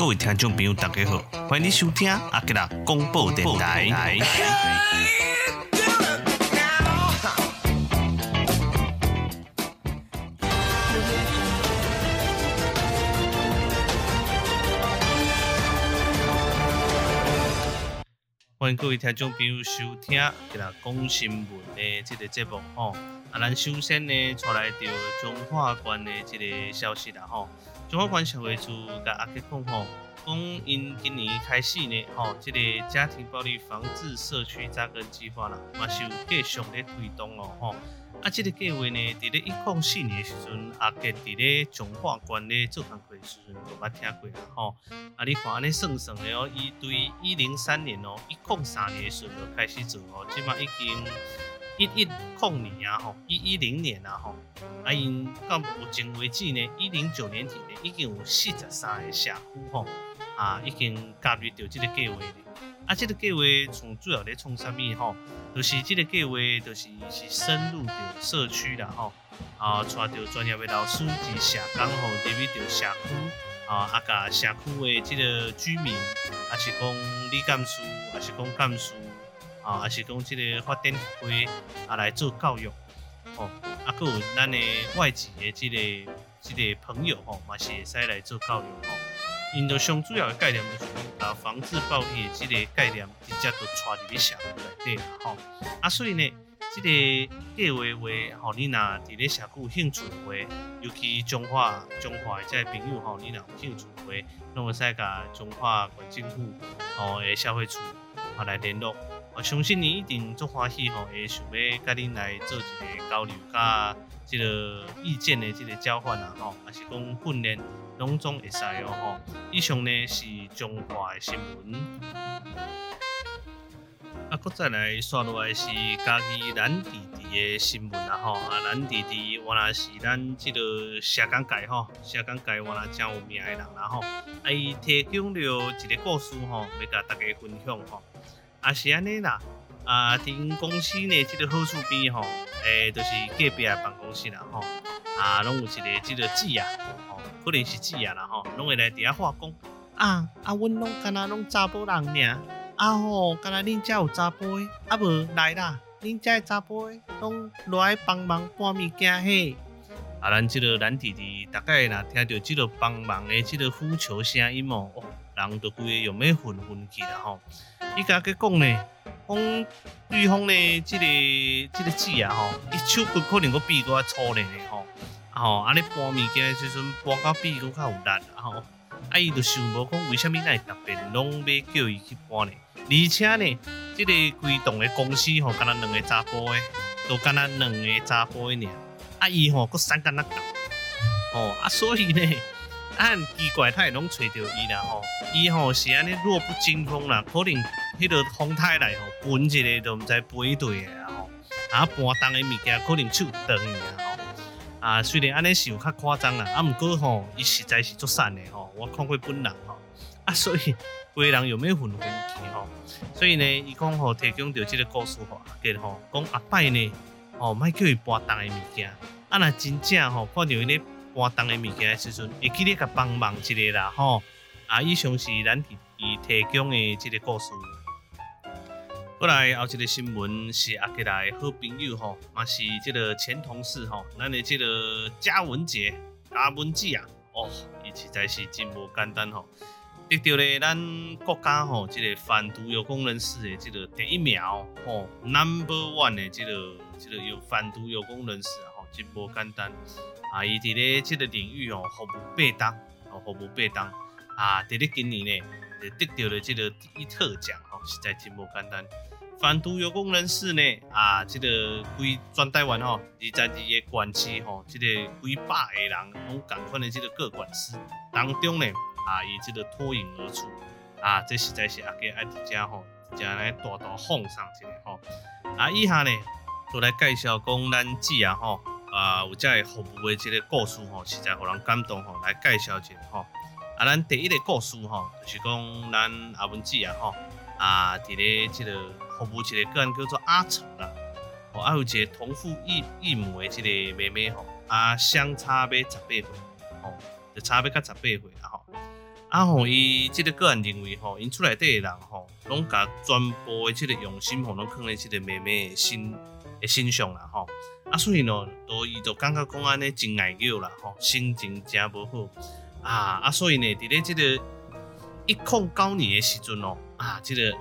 各位听众朋友，大家好，欢迎收听阿吉拉广播电台。欢迎各位听众朋友收听阿吉拉讲新闻的这个节目吼。啊，咱首先呢，带来到中华关的这个消息啦吼。中华关社会处甲阿吉讲吼，讲因今年开始呢，吼，这个家庭暴力防治社区扎根计划啦，嘛是有继续咧推动咯，吼。啊，这个计划呢，伫咧一九四年的时阵，阿吉伫咧中华关咧做工课时阵就捌听过啦，吼。啊，你看安尼算算的哦，伊对一零三年哦，一零三年的时候就开始做哦，即嘛已经。一一零年啊，吼，一一零年啊，吼，啊因到目前为止呢，一零九年底呢，已经有四十三个社区吼，啊，已经加入到这个计划咧。啊，这个计划从主要咧从啥物吼，就是这个计划就是是深入到社区啦，吼，啊，带着专业的老师及社工吼，入去到社区，啊，啊，甲社区的这个居民，啊是讲里干事，啊是讲干事。啊，还是讲这个发展会啊来做教育，哦，啊，搁有咱的外籍的这个这个朋友吼，嘛是会使来做教育吼。因着上主要的概念就是啊，防治暴力的这个概念直接都带入去社区内底啦吼。啊，所以呢，这个计划话吼，你若伫咧社区有兴趣的话，尤其中华中华的这个朋友吼，你若有兴趣的话，拢会使甲中华县政府吼诶社会处啊来联络。我相信你一定足欢喜吼，会想要甲恁来做一个交流，甲即个意见的即个交换啊，吼，还是讲训练，拢总会使哦，吼。以上呢是中华的新闻，啊，搁再来刷落来是家己咱弟弟的新闻啊，吼，啊，咱弟弟原来是咱即个社工界吼，社工界原来真有名的人啦，吼，啊，伊提供了一个故事吼，要甲大家分享吼。啊是安尼啦，啊，伫公司呢，即个好处边吼，诶、欸，就是隔壁的办公室啦吼，啊，拢有一个即个姊啊，吼，可能是姊啊啦吼，拢会来底下话讲，啊，啊，阮拢干那拢查甫人尔，啊吼，干那恁家有查甫的，啊无来啦，恁家的查甫的拢来帮忙搬物件嘿，啊，咱即个蓝弟弟大概若听到即个帮忙的即个呼求声音哦，人都规个用咩混混去啦吼。伊甲佮讲呢，讲对方呢，即个即个姊啊吼，伊手骨可能佫比佫较粗咧吼，吼，啊，你搬物件时阵搬到比佫较有力，吼，啊，伊就想无讲为虾米那特别拢要叫伊去搬呢？而且呢，即个规栋的公司吼，干那两个查甫诶，都干那两个查甫诶尔，啊，伊吼佫三干那搞，吼，啊，所以呢。啊，很奇怪，他也拢找到伊啦吼，伊吼是安尼弱不禁风啦，可能迄个风台来吼，分一个都毋知飞对个吼，啊搬重的物件可能手断去啊吼，啊虽然安尼是有较夸张啦，啊毋过吼，伊实在是足瘦的吼，我看过本人吼，啊所以规人有咩混混气吼，所以呢，伊讲吼提供着即个故事吼，给吼讲阿伯呢，吼莫叫伊搬重的物件，啊若真正吼看到伊咧。搬重的物件的时阵，会记得甲帮忙一个啦吼。啊，以上是咱弟弟提供的即个故事。过来后一个新闻是阿吉来好朋友吼，嘛是即个前同事吼，咱的即个嘉文姐、嘉文姐啊，哦，伊实在是真无简单吼，得到了咱国家吼即个贩毒有功人士的即个第一秒吼，Number One 的即个即个有贩毒有功人士啊，真无简单。啊，伊伫咧即个领域哦，服务八当，哦，服务八当，啊，伫咧今年呢，就得到了即个第一特奖，哦，实在真无简单。反毒有功人士呢，啊，即、个规专台湾吼，二十二个县市吼，即、个几百个人拢共款的即个个管师当中呢，啊，伊即个脱颖而出，啊，这实在是阿个爱迪家吼，真来大大奉上一个吼。啊，以下呢，就来介绍讲咱姊啊吼。啊，有这个服务的这个故事吼，实在互人感动吼。来介绍一下吼，啊，咱第一个故事吼，就是讲咱阿文姊啊吼，啊，伫咧即个服务一个个案叫做阿成啦，哦，还有一个同父异异母的这个妹妹吼，啊，相差要十八岁，吼，就差要甲十八岁啦吼。啊吼，伊即个个人认为吼，因厝内底的人吼，拢甲全部的即个用心吼，拢放咧即个妹妹的心的心上啦吼。啊，所以呢，都伊就感觉讲安尼真爱叫啦吼，心情真无好啊啊，所以呢，伫咧即个一空九年的时阵哦，啊，即、这个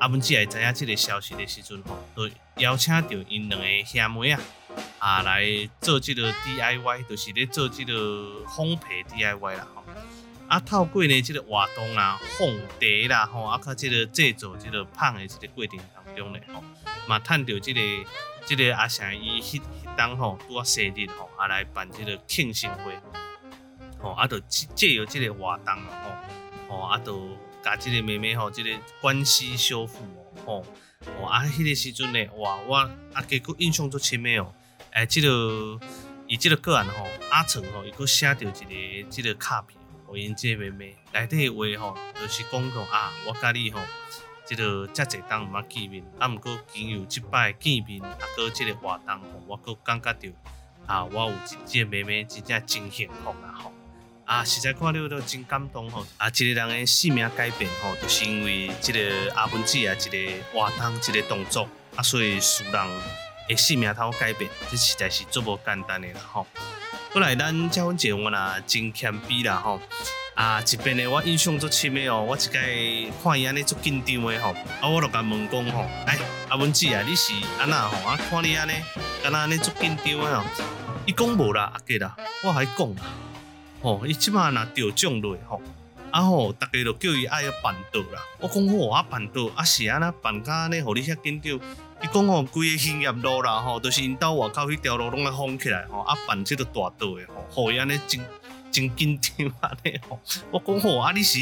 阿文姐也知影即个消息的时阵吼，都邀请到因两个兄妹啊啊来做即个 DIY，就是咧做即个烘焙 DIY 啦吼。啊，透过呢，即个活动啊，烘茶啦，吼，啊，甲即个制作即个香的即个过程当中咧，吼，嘛，趁着即个即个阿翔伊迄迄当吼，拄啊生日吼，啊来办即个庆生会，吼，啊，就借由即个活动啊，吼，吼，啊，就甲即个妹妹吼，即个关系修复哦，吼，吼啊，迄个时阵咧，哇，我啊，结果印象足深诶哦，诶，即个伊即个个案吼，阿成吼，伊阁写着一个即个卡片。我因即个妹妹内底话吼，就是讲讲啊，我甲你吼，即个遮济当毋捌见面，啊，毋过经由即摆见面，啊，阁即个活动吼，我阁感觉着啊，我有即个妹妹真正真幸福啦吼，啊，实在看了都真感动吼，啊，一个人的生命改变吼，就是因为即个阿文姐啊，一个活动，一个动作，啊，所以使人的生命头改变，这实在是足无简单的啦吼。过来，咱结婚前我啦真谦卑啦吼，啊，一边呢我印象足深的哦，我一个看伊安尼足紧张的吼，啊，我就甲问讲吼，哎，阿文姊啊，你是安那吼？啊，看你安尼，敢若安尼足紧张的吼，伊讲无啦，阿吉啦，我还讲啦，吼，伊即马若得奖落吼，啊吼，大家就叫伊爱要办桌啦，我讲吼啊，办桌啊是安那办甲安尼，互你遐紧张。伊讲吼，规个兴业路啦吼，都、是因兜外口迄条路拢来封起来吼，啊办即个大桌诶吼，互伊安尼真真紧张安尼吼。我讲吼，啊你是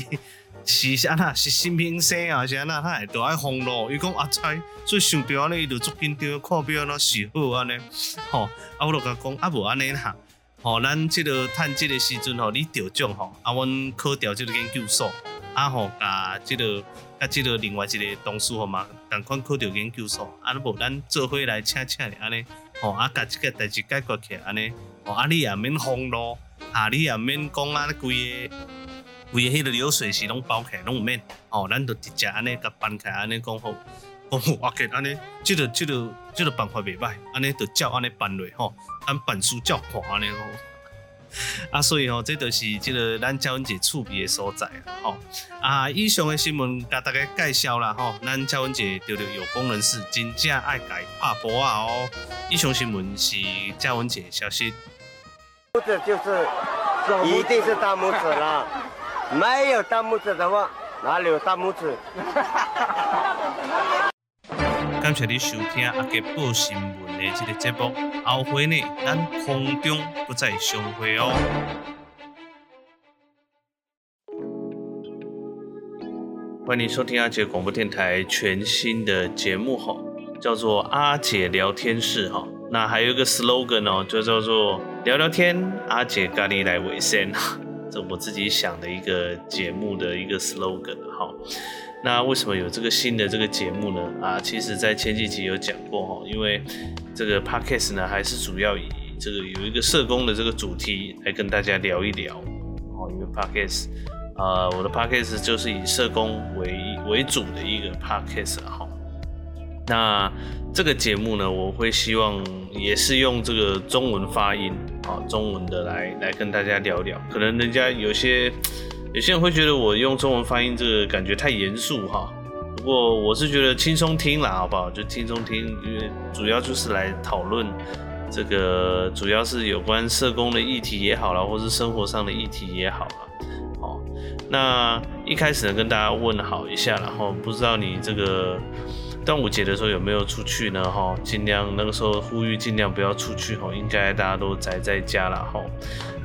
是安那，是新兵生啊，是安那，他会都爱封路。伊讲阿猜，所以想着安尼，伊就足紧张，看表安怎是好安尼。吼，啊我就甲讲，啊无安尼啦，吼，咱即个趁即个时阵吼，你着奖吼，啊阮考调即个研究所，啊吼，甲即个。甲即个另外一个同事吼嘛，共款考着研究所，啊，无咱做伙来请请咧安尼，吼，啊，甲即个代志解决起来安尼，吼，啊，你也免封路，啊，你也免讲啊，规个规个迄个流水席拢包起来拢毋免，哦，咱就直接安尼甲办开安尼讲好，讲好，啊，安尼，即个即个即个办法袂歹，安尼就照安尼办落吼，按办书照看安尼吼。啊，所以吼，这就是即个咱佳文姐趣味的所在啊，吼啊，以上的新闻甲大家介绍啦，吼，咱佳文姐着着有功人士真正爱改拍波啊哦。以上新闻是佳文姐消息。拇指就是，一定是大拇指了，没有大拇指的话，哪里有大拇指？感谢你收听阿杰报新闻的这个节目，后回呢，咱空中不再相会哦。欢迎收听阿杰广播电台全新的节目哈，叫做阿捷聊天室哈。那还有一个 slogan 哦，就叫做聊聊天，阿姐咖喱来维生，这我自己想的一个节目的一个 slogan 哈。那为什么有这个新的这个节目呢？啊，其实，在前几集有讲过哈，因为这个 podcast 呢，还是主要以这个有一个社工的这个主题来跟大家聊一聊。哦，因为 podcast，啊，我的 podcast 就是以社工为为主的一个 podcast 哈。那这个节目呢，我会希望也是用这个中文发音啊，中文的来来跟大家聊聊。可能人家有些。有些人会觉得我用中文发音这个感觉太严肃哈，不过我是觉得轻松听啦，好不好？就轻松听，因为主要就是来讨论这个，主要是有关社工的议题也好啦，或是生活上的议题也好啦。好，那一开始呢，跟大家问好一下，然后不知道你这个端午节的时候有没有出去呢？哈，尽量那个时候呼吁尽量不要出去哈，应该大家都宅在家了哈。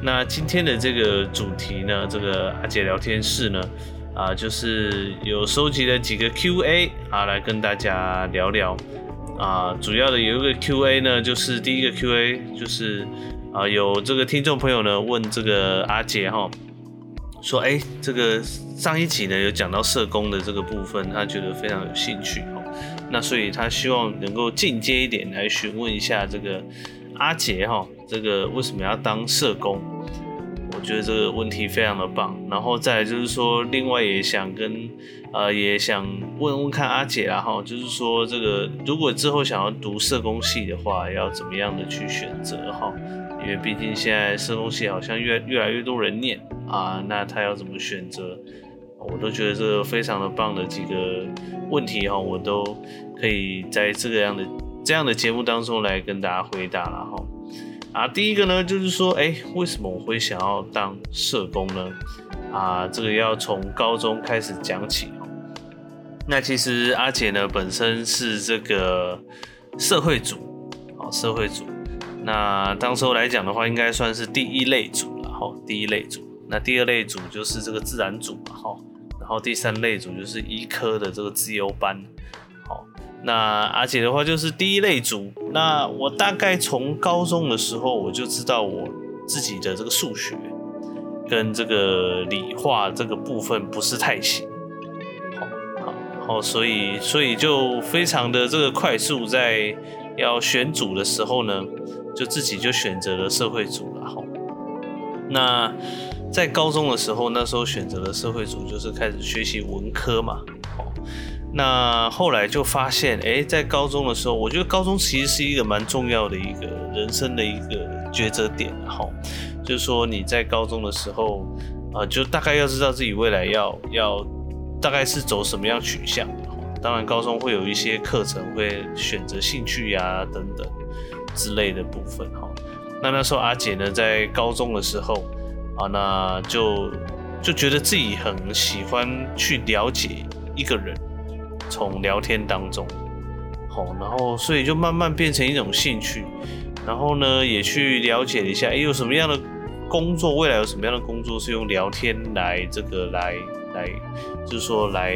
那今天的这个主题呢，这个阿杰聊天室呢，啊，就是有收集了几个 Q&A 啊，来跟大家聊聊啊。主要的有一个 Q&A 呢，就是第一个 Q&A 就是啊，有这个听众朋友呢问这个阿杰哈，说哎，这个上一集呢有讲到社工的这个部分，他觉得非常有兴趣哈，那所以他希望能够进阶一点来询问一下这个阿杰哈。这个为什么要当社工？我觉得这个问题非常的棒。然后再就是说，另外也想跟呃也想问问看阿姐啦哈，就是说这个如果之后想要读社工系的话，要怎么样的去选择哈？因为毕竟现在社工系好像越越来越多人念啊，那他要怎么选择？我都觉得这个非常的棒的几个问题哈，我都可以在这个样的这样的节目当中来跟大家回答了哈。啊，第一个呢，就是说，哎，为什么我会想要当社工呢？啊，这个要从高中开始讲起哦。那其实阿姐呢，本身是这个社会组，哦，社会组。那当时候来讲的话，应该算是第一类组了哈，第一类组。那第二类组就是这个自然组嘛哈，然后第三类组就是医科的这个自由班。好那阿姐的话就是第一类组。那我大概从高中的时候我就知道我自己的这个数学跟这个理化这个部分不是太行。好，好，好，所以所以就非常的这个快速，在要选组的时候呢，就自己就选择了社会组了。好，那在高中的时候，那时候选择了社会组，就是开始学习文科嘛。哦那后来就发现，哎、在高中的时候，我觉得高中其实是一个蛮重要的一个人生的一个抉择点，哈，就是说你在高中的时候，啊、就大概要知道自己未来要要大概是走什么样取向，当然高中会有一些课程会选择兴趣呀、等等之类的部分，哈。那那时候阿姐呢，在高中的时候，啊，那就就觉得自己很喜欢去了解一个人。从聊天当中，好，然后所以就慢慢变成一种兴趣，然后呢，也去了解一下，哎，有什么样的工作，未来有什么样的工作是用聊天来这个来来，就是说来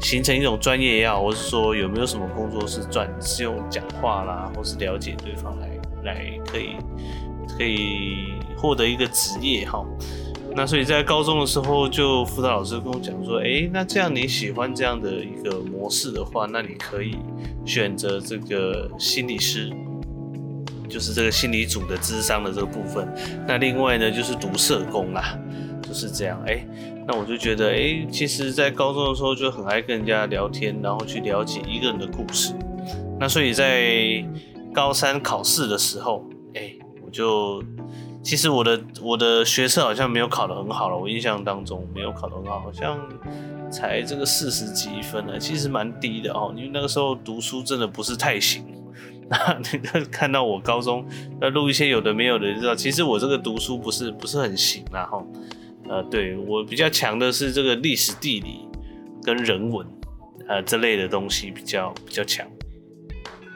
形成一种专业也好，或是说有没有什么工作是转是用讲话啦，或是了解对方来来可以可以获得一个职业哈。那所以在高中的时候，就辅导老师跟我讲说，诶，那这样你喜欢这样的一个模式的话，那你可以选择这个心理师，就是这个心理组的智商的这个部分。那另外呢，就是读社工啦，就是这样。诶，那我就觉得，诶，其实，在高中的时候就很爱跟人家聊天，然后去了解一个人的故事。那所以在高三考试的时候，诶，我就。其实我的我的学测好像没有考得很好了，我印象当中没有考得很好，好像才这个四十几分呢，其实蛮低的哦。因为那个时候读书真的不是太行。那你看到我高中要录一些有的没有的，就知道其实我这个读书不是不是很行啦哈。呃，对，我比较强的是这个历史地理跟人文呃这类的东西比较比较强。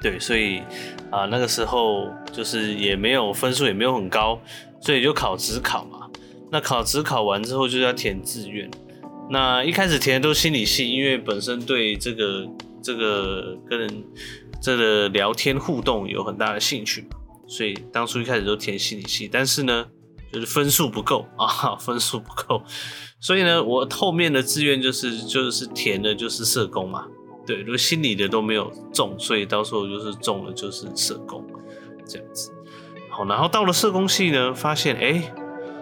对，所以啊，那个时候就是也没有分数，也没有很高，所以就考职考嘛。那考职考完之后，就要填志愿。那一开始填的都是心理系，因为本身对这个这个跟人这个聊天互动有很大的兴趣，所以当初一开始都填心理系。但是呢，就是分数不够 啊，分数不够，所以呢，我后面的志愿就是就是填的就是社工嘛。对，如果心理的都没有中，所以到时候就是中了，就是社工这样子。好，然后到了社工系呢，发现哎，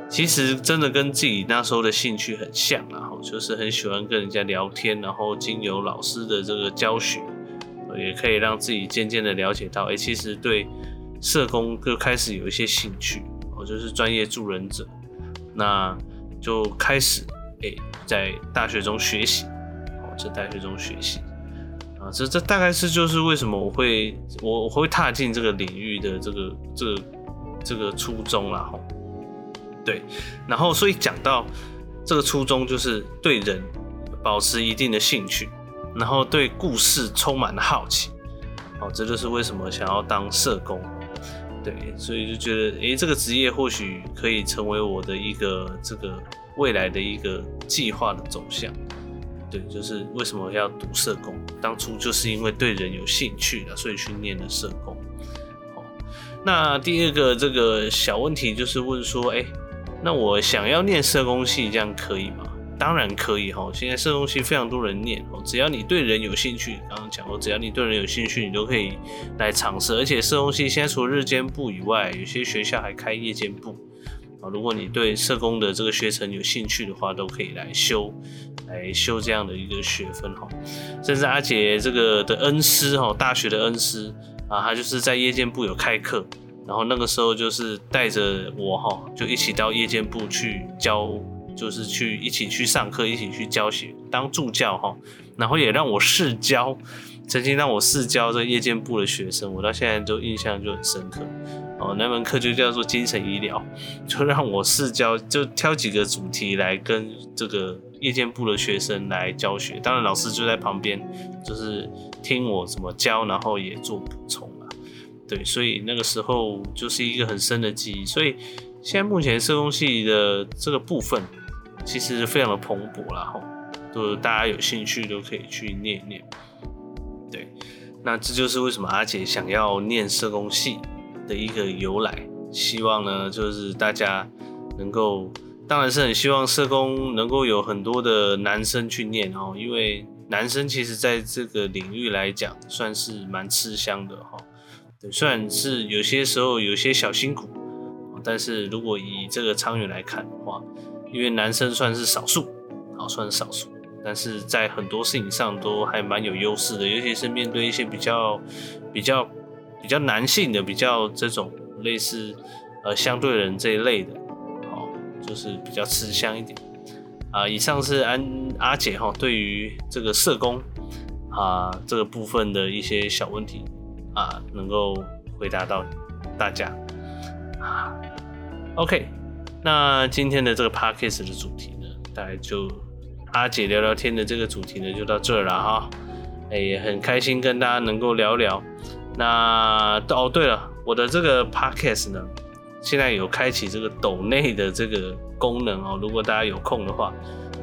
其实真的跟自己那时候的兴趣很像，然后就是很喜欢跟人家聊天，然后经由老师的这个教学，也可以让自己渐渐的了解到，哎，其实对社工就开始有一些兴趣，哦，就是专业助人者，那就开始哎，在大学中学习，哦，在大学中学习。这这大概是就是为什么我会我我会踏进这个领域的这个这个这个初衷啦吼，对，然后所以讲到这个初衷就是对人保持一定的兴趣，然后对故事充满了好奇，好，这就是为什么想要当社工，对，所以就觉得诶，这个职业或许可以成为我的一个这个未来的一个计划的走向。对，就是为什么要读社工？当初就是因为对人有兴趣了，所以去念了社工。好，那第二个这个小问题就是问说，哎，那我想要念社工系，这样可以吗？当然可以哈，现在社工系非常多人念哦，只要你对人有兴趣，刚刚讲过，只要你对人有兴趣，你都可以来尝试。而且社工系现在除了日间部以外，有些学校还开夜间部。如果你对社工的这个学程有兴趣的话，都可以来修，来修这样的一个学分哈。甚至阿杰这个的恩师哈，大学的恩师啊，他就是在夜间部有开课，然后那个时候就是带着我哈，就一起到夜间部去教，就是去一起去上课，一起去教学，当助教哈，然后也让我试教。曾经让我试教这夜间部的学生，我到现在都印象就很深刻。哦，那门课就叫做精神医疗，就让我试教，就挑几个主题来跟这个夜间部的学生来教学。当然，老师就在旁边，就是听我怎么教，然后也做补充啊。对，所以那个时候就是一个很深的记忆。所以现在目前社工系的这个部分，其实非常的蓬勃啦，哈，都大家有兴趣都可以去念一念。对，那这就是为什么阿捷想要念社工系的一个由来。希望呢，就是大家能够，当然是很希望社工能够有很多的男生去念哦，因为男生其实在这个领域来讲算是蛮吃香的哈。对，虽然是有些时候有些小辛苦，但是如果以这个长远来看的话，因为男生算是少数，好，算是少数。但是在很多事情上都还蛮有优势的，尤其是面对一些比较、比较、比较男性的、比较这种类似呃相对人这一类的，哦，就是比较吃香一点啊、以上是安阿姐哈对于这个社工啊、这个部分的一些小问题啊、能够回答到大家啊。OK，那今天的这个 Podcast 的主题呢，大概就。阿姐聊聊天的这个主题呢，就到这了哈。哎，也很开心跟大家能够聊聊。那哦，对了，我的这个 podcast 呢，现在有开启这个抖内的这个功能哦。如果大家有空的话，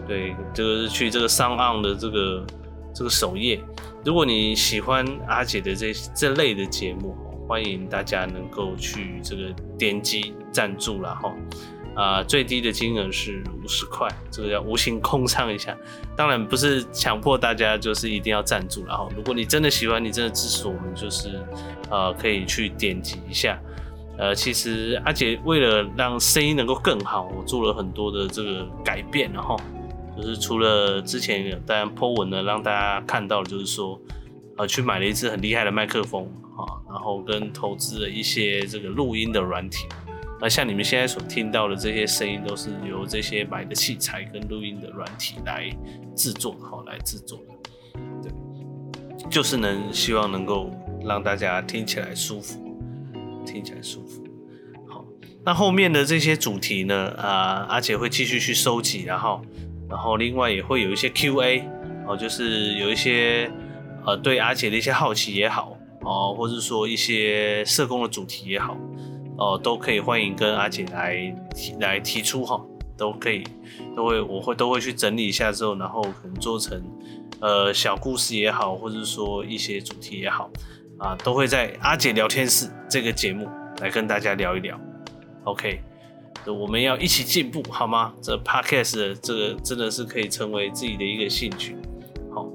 对，就是去这个上岸的这个这个首页。如果你喜欢阿姐的这这类的节目，欢迎大家能够去这个点击赞助了哈。啊、最低的金额是五十块，这个叫无形工商一下。当然不是强迫大家就是一定要赞助，然后如果你真的喜欢，你真的支持我们，就是呃可以去点击一下。呃，其实阿杰为了让声音能够更好，我做了很多的这个改变，然后就是除了之前有当然 po 文呢，让大家看到，就是说呃去买了一支很厉害的麦克风啊，然后跟投资了一些这个录音的软体。那像你们现在所听到的这些声音，都是由这些买的器材跟录音的软体来制作，好来制作的，对，就是能希望能够让大家听起来舒服，听起来舒服。好，那后面的这些主题呢，啊，阿姐会继续去收集，然后，然后另外也会有一些 Q&A，哦，就是有一些呃对阿姐的一些好奇也好，哦，或者说一些社工的主题也好。哦，都可以欢迎跟阿姐来提来提出哈，都可以，都会我会都会去整理一下之后，然后可能做成呃小故事也好，或者说一些主题也好啊，都会在阿姐聊天室这个节目来跟大家聊一聊。OK，我们要一起进步好吗？这 Podcast 的这个真的是可以成为自己的一个兴趣。好，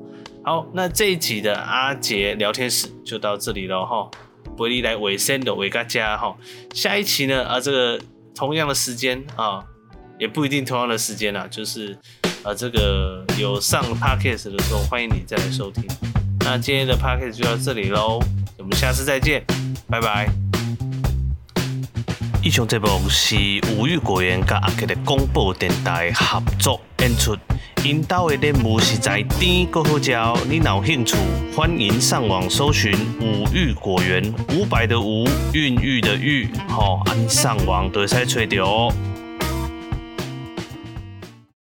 好，那这一集的阿捷聊天室就到这里了哈。回力来尾声的尾嘎家哈，下一期呢啊，这个同样的时间啊，也不一定同样的时间啦，就是啊这个有上 podcast 的时候，欢迎你再来收听。那今天的 podcast 就到这里喽，我们下次再见，拜拜。以上节目是无玉果园跟阿捷的广播电台合作演出。因兜的莲雾实在甜，够好嚼。你若有兴趣，欢迎上网搜寻五育果园，五百的五，孕育的育，吼、哦，按上网都会使找到哦。